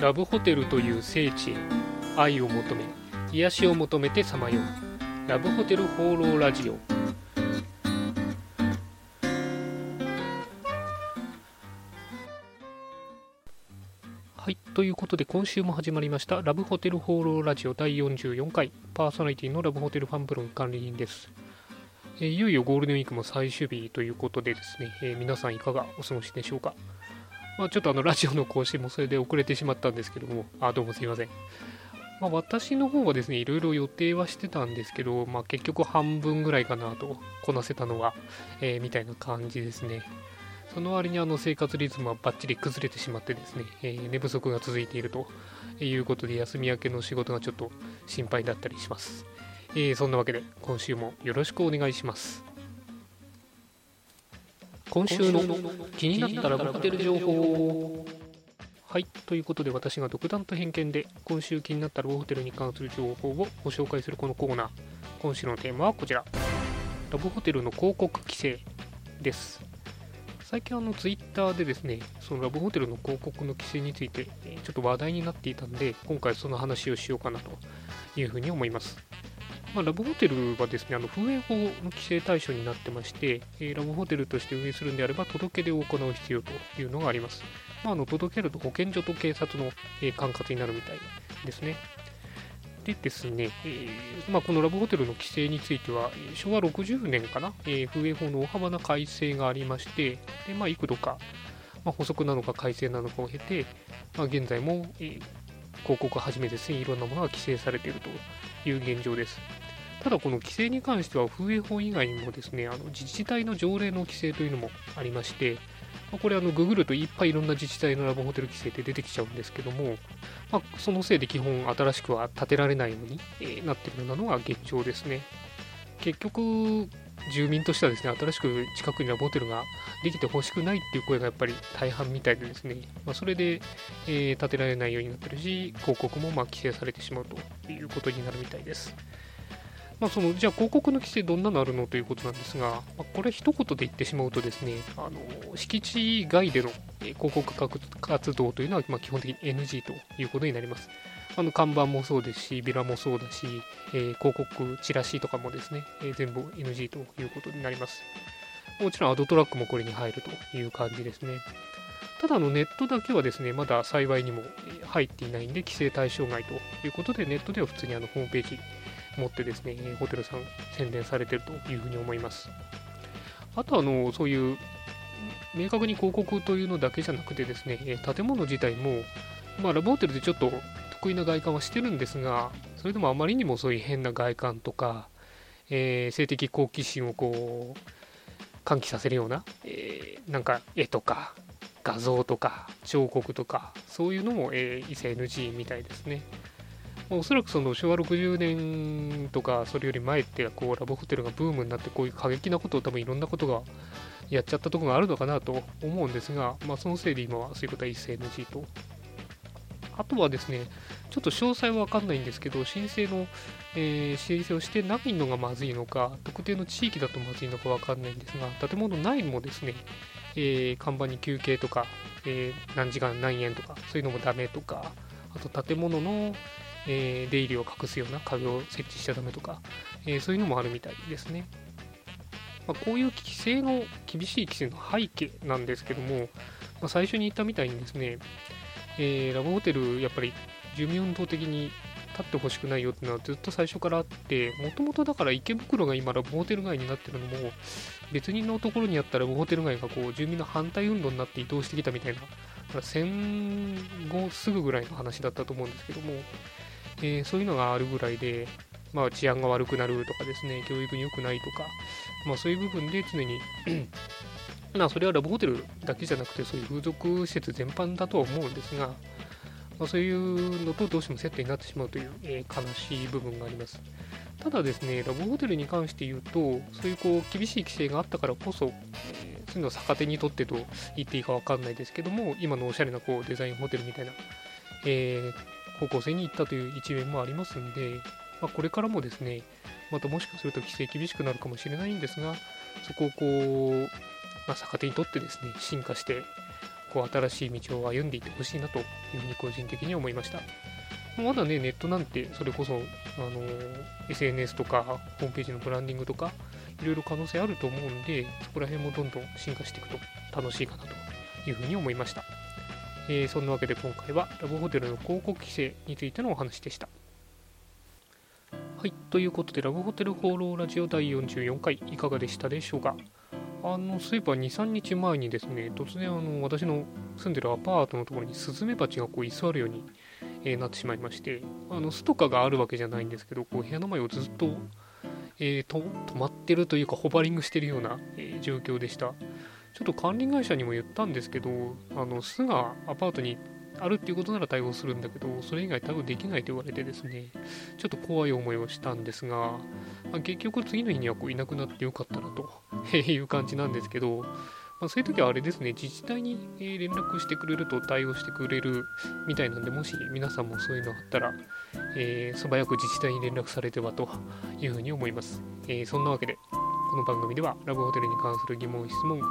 ラブホテルという聖地へ愛を求め癒しを求めてさまよう。ラブホテル放浪ラジオ。はいということで今週も始まりましたラブホテル放浪ラジオ第44回。パーソナリティのラブホテルファンブロン管理人です。えいよいよゴールデンウィークも最終日ということでですね、えー、皆さんいかがお過ごしでしょうか？まあ、ちょっとあのラジオの更新もそれで遅れてしまったんですけども、あどうもすいません。まあ、私の方はですね、いろいろ予定はしてたんですけど、まあ、結局半分ぐらいかなと、こなせたのは、えー、みたいな感じですね。その割にあの生活リズムはバッチリ崩れてしまってですね、えー、寝不足が続いているということで、休み明けの仕事がちょっと心配だったりします。えー、そんなわけで、今週もよろしくお願いします。今週の気になったらホテル情報はいということで私が独断と偏見で今週気になったラブホテルに関する情報をご紹介するこのコーナー。今週のテーマはこちら。ラブホテルの広告規制です。最近あのツイッターでですねそのラブホテルの広告の規制についてちょっと話題になっていたんで今回その話をしようかなというふうに思います。まあ、ラブホテルはですね、あの風営法の規制対象になってまして、えー、ラブホテルとして運営するんであれば、届け出を行う必要というのがあります。まあ、あの届けると保健所と警察の、えー、管轄になるみたいですね。でですね、えー、まあ、このラブホテルの規制については、昭和60年かな、えー、風営法の大幅な改正がありまして、でまあ、幾度か、まあ、補足なのか改正なのかを経て、まあ、現在も、えー、広告はじめですね、いろんなものが規制されているという現状です。ただこの規制に関しては風営法以外にもですねあの自治体の条例の規制というのもありましてこれあのググるといっぱいいろんな自治体のラブホテル規制って出てきちゃうんですけども、まあ、そのせいで基本新しくは建てられないように、なってるようなのが現状ですね。結局住民としてはですね新しく近くにラブホテルができてほしくないっていう声がやっぱり大半みたいでですね、まあ、それで、えー、建てられないようになってるし広告もま規制されてしまうということになるみたいです。まあ、そのじゃあ広告の規制どんなのあるのということなんですが、まあ、これ一言で言ってしまうとですねあの敷地外での広告活動というのはま基本的に NG ということになります。あの看板もそうですしビラもそうだし、えー、広告チラシとかもですね、えー、全部 NG ということになります。もちろんアドトラックもこれに入るという感じですね。ただのネットだけはですね、まだ幸いにも入っていないんで、規制対象外ということで、ネットでは普通にあのホームページ持ってですね、ホテルさん宣伝されてるというふうに思います。あとあの、そういう明確に広告というのだけじゃなくてですね、建物自体も、まあ、ラブホテルでちょっと得意な外観はしてるんですが、それでもあまりにもそういう変な外観とか、えー、性的好奇心をこう、喚起させるような、えー、なんか絵とか画像とか彫刻とかそういうのも、えー、一切 NG みたいですね。おそらくその昭和60年とかそれより前ってこうラブホテルがブームになってこういう過激なことを多分いろんなことがやっちゃったところがあるのかなと思うんですが、まあ、そのせいで今はそういうことは一斉 NG と。あとはですね、ちょっと詳細はわかんないんですけど、申請の、えー、申請をしてないのがまずいのか、特定の地域だとまずいのかわかんないんですが、建物内もですね、えー、看板に休憩とか、えー、何時間何円とか、そういうのもダメとか、あと建物の、えー、出入りを隠すような壁を設置しちゃダメとか、えー、そういうのもあるみたいですね。まあ、こういう規制の、厳しい規制の背景なんですけども、まあ、最初に言ったみたいにですね、えー、ラブホテル、やっぱり住民運動的に立ってほしくないよっていうのはずっと最初からあって、もともとだから池袋が今ラブホテル街になってるのも、別人のところにあったラブホテル街がこう住民の反対運動になって移動してきたみたいな、戦後すぐぐらいの話だったと思うんですけども、えー、そういうのがあるぐらいで、まあ、治安が悪くなるとかですね、教育に良くないとか、まあ、そういう部分で常に まあ、それはラブホテルだけじゃなくて、そういう風俗施設全般だとは思うんですが、まあ、そういうのとどうしてもセットになってしまうという、えー、悲しい部分があります。ただですね、ラブホテルに関して言うと、そういうこう厳しい規制があったからこそ、えー、そういうの逆手にとってと言っていいか分かんないですけども、今のおしゃれなこうデザインホテルみたいな、えー、方向性に行ったという一面もありますんで、まあ、これからもですね、またもしかすると規制厳しくなるかもしれないんですが、そこをこう、まあ、逆手にとってですね、進化して、こう新しい道を歩んでいってほしいなというふうに個人的に思いました。まだねネットなんてそれこそあの SNS とかホームページのブランディングとかいろいろ可能性あると思うんでそこら辺もどんどん進化していくと楽しいかなというふうに思いましたえー、そんなわけで今回はラブホテルの広告規制についてのお話でした。はい、ということでラブホテル放浪ラジオ第44回いかがでしたでしょうか？あの、そういえば2、3日前にですね、突然あの私の住んでるアパートのところにスズメバチがこう居座るように、えー、なってしまいまして、あの巣とかがあるわけじゃないんですけど、こう部屋の前をずっと、えー、と止まってるというかホバリングしてるような、えー、状況でした。ちょっと管理会社にも言ったんですけど、あの巣がアパートにあるっていうことなら対応するんだけど、それ以外多分できないと言われてですね、ちょっと怖い思いをしたんですが、まあ、結局次の日にはこういなくなってよかったなという感じなんですけど、まあ、そういう時はあれですね、自治体に連絡してくれると対応してくれるみたいなんで、もし皆さんもそういうのあったら、えー、素早く自治体に連絡されてはというふうに思います。えー、そんなわけで、この番組ではラブホテルに関する疑問、質問、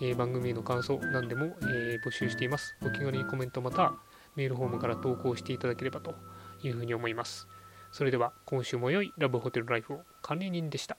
えー、番組への感想、何でも、え、募集しています。お気軽にコメントまたメールフォームから投稿していただければというふうに思います。それでは今週も良いラブホテルライフを管理人でした。